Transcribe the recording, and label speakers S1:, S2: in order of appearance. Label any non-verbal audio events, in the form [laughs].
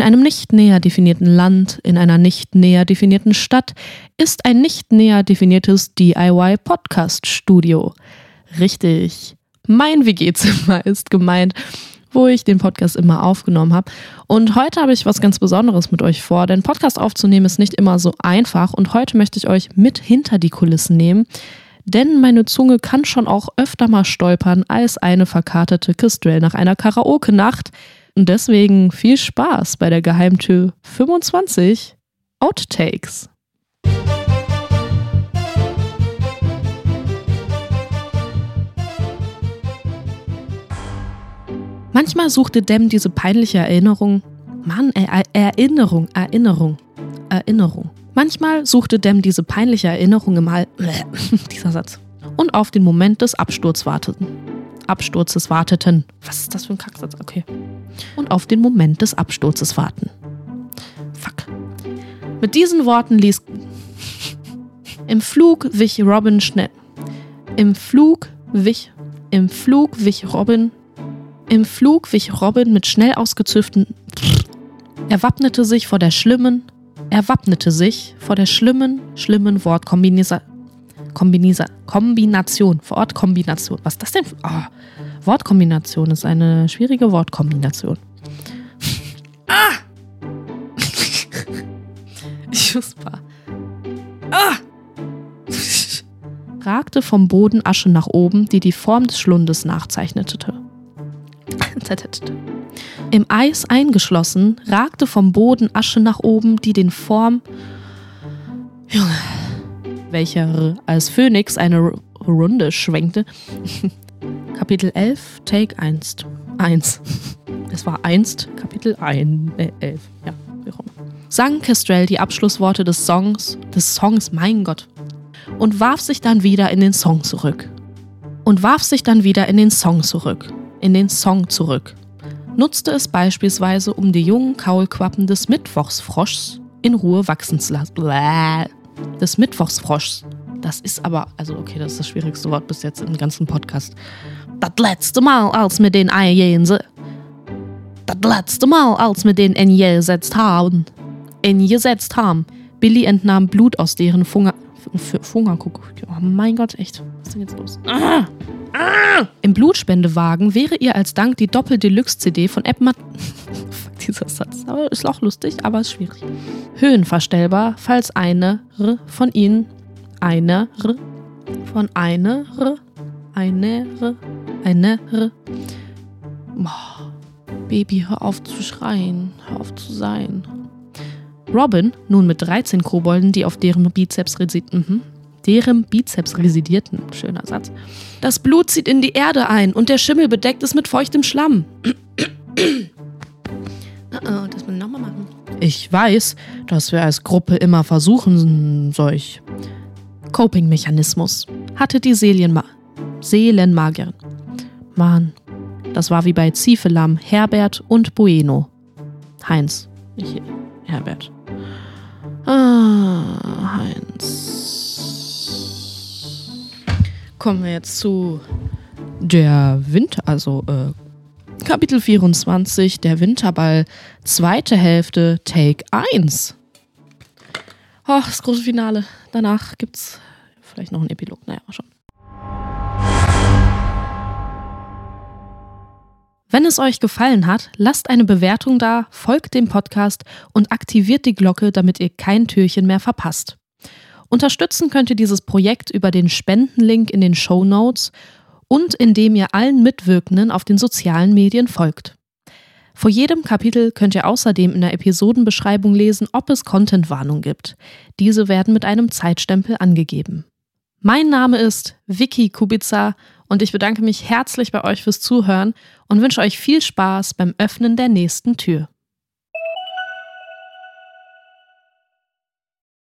S1: In einem nicht näher definierten Land, in einer nicht näher definierten Stadt ist ein nicht näher definiertes DIY-Podcast-Studio. Richtig. Mein WG-Zimmer [laughs] ist gemeint, wo ich den Podcast immer aufgenommen habe. Und heute habe ich was ganz Besonderes mit euch vor, denn Podcast aufzunehmen ist nicht immer so einfach und heute möchte ich euch mit hinter die Kulissen nehmen. Denn meine Zunge kann schon auch öfter mal stolpern als eine verkartete Kistrell nach einer Karaoke-Nacht. Und deswegen viel Spaß bei der Geheimtür 25 Outtakes. Manchmal suchte Dem diese peinliche Erinnerung. Mann, er Erinnerung, Erinnerung, Erinnerung. Manchmal suchte Dem diese peinliche Erinnerung im Hals. [laughs] dieser Satz. Und auf den Moment des Absturzes warteten. Absturzes warteten. Was ist das für ein Kacksatz? Okay. Und auf den Moment des Absturzes warten. Fuck. Mit diesen Worten ließ. [laughs] Im Flug wich Robin schnell. Im Flug wich. Im Flug wich Robin. Im Flug wich Robin mit schnell ausgezüfften. [laughs] Er wappnete sich vor der schlimmen. Er wappnete sich vor der schlimmen, schlimmen Wortkombination. Kombination, Wortkombination. Was ist das denn? Oh, Wortkombination ist eine schwierige Wortkombination. ah! [laughs] ich wusste. Ah! [laughs] ragte vom Boden Asche nach oben, die die Form des Schlundes nachzeichnete. [laughs] Im Eis eingeschlossen, ragte vom Boden Asche nach oben, die den Form. Junge welcher als Phönix eine Runde schwenkte. Kapitel 11, Take 1. 1. Es war einst Kapitel 1, äh, 11. Ja, wie immer. Sang Kestrel die Abschlussworte des Songs, des Songs, mein Gott, und warf sich dann wieder in den Song zurück. Und warf sich dann wieder in den Song zurück. In den Song zurück. Nutzte es beispielsweise, um die jungen Kaulquappen des Mittwochsfroschs in Ruhe wachsen zu lassen des Mittwochsfroschs. Das ist aber, also okay, das ist das schwierigste Wort bis jetzt im ganzen Podcast. Das letzte Mal, als wir den eingesetzt das letzte Mal, als wir den eingesetzt haben, eingesetzt haben, Billy entnahm Blut aus deren Funger, Fungerkuckuck. Oh mein Gott, echt. Was ist denn jetzt los? Ah, ah. Im Blutspendewagen wäre ihr als Dank die Doppel-Deluxe-CD von Edmund [laughs] dieser Satz. Aber ist auch lustig, aber ist schwierig. Höhenverstellbar, falls eine R von ihnen eine R von eine R eine R eine R. Oh, Baby, hör auf zu schreien, hör auf zu sein. Robin, nun mit 13 Kobolden, die auf deren Bizeps residierten, mhm. deren Bizeps residierten, schöner Satz. Das Blut zieht in die Erde ein und der Schimmel bedeckt es mit feuchtem Schlamm. [coughs] Oh, das muss ich nochmal machen. Ich weiß, dass wir als Gruppe immer versuchen, solch Coping-Mechanismus hatte die Seelenma Seelenmagierin. Mann, das war wie bei Ziefelam, Herbert und Bueno. Heinz, nicht Herbert. Ah, Heinz. Kommen wir jetzt zu der Winter, also äh, Kapitel 24, der Winterball, zweite Hälfte, Take 1. Oh, das große Finale. Danach gibt's vielleicht noch einen Epilog. Naja, Wenn es euch gefallen hat, lasst eine Bewertung da, folgt dem Podcast und aktiviert die Glocke, damit ihr kein Türchen mehr verpasst. Unterstützen könnt ihr dieses Projekt über den Spendenlink in den Show Notes und indem ihr allen Mitwirkenden auf den sozialen Medien folgt. Vor jedem Kapitel könnt ihr außerdem in der Episodenbeschreibung lesen, ob es Contentwarnung gibt. Diese werden mit einem Zeitstempel angegeben. Mein Name ist Vicky Kubica und ich bedanke mich herzlich bei euch fürs Zuhören und wünsche euch viel Spaß beim Öffnen der nächsten Tür.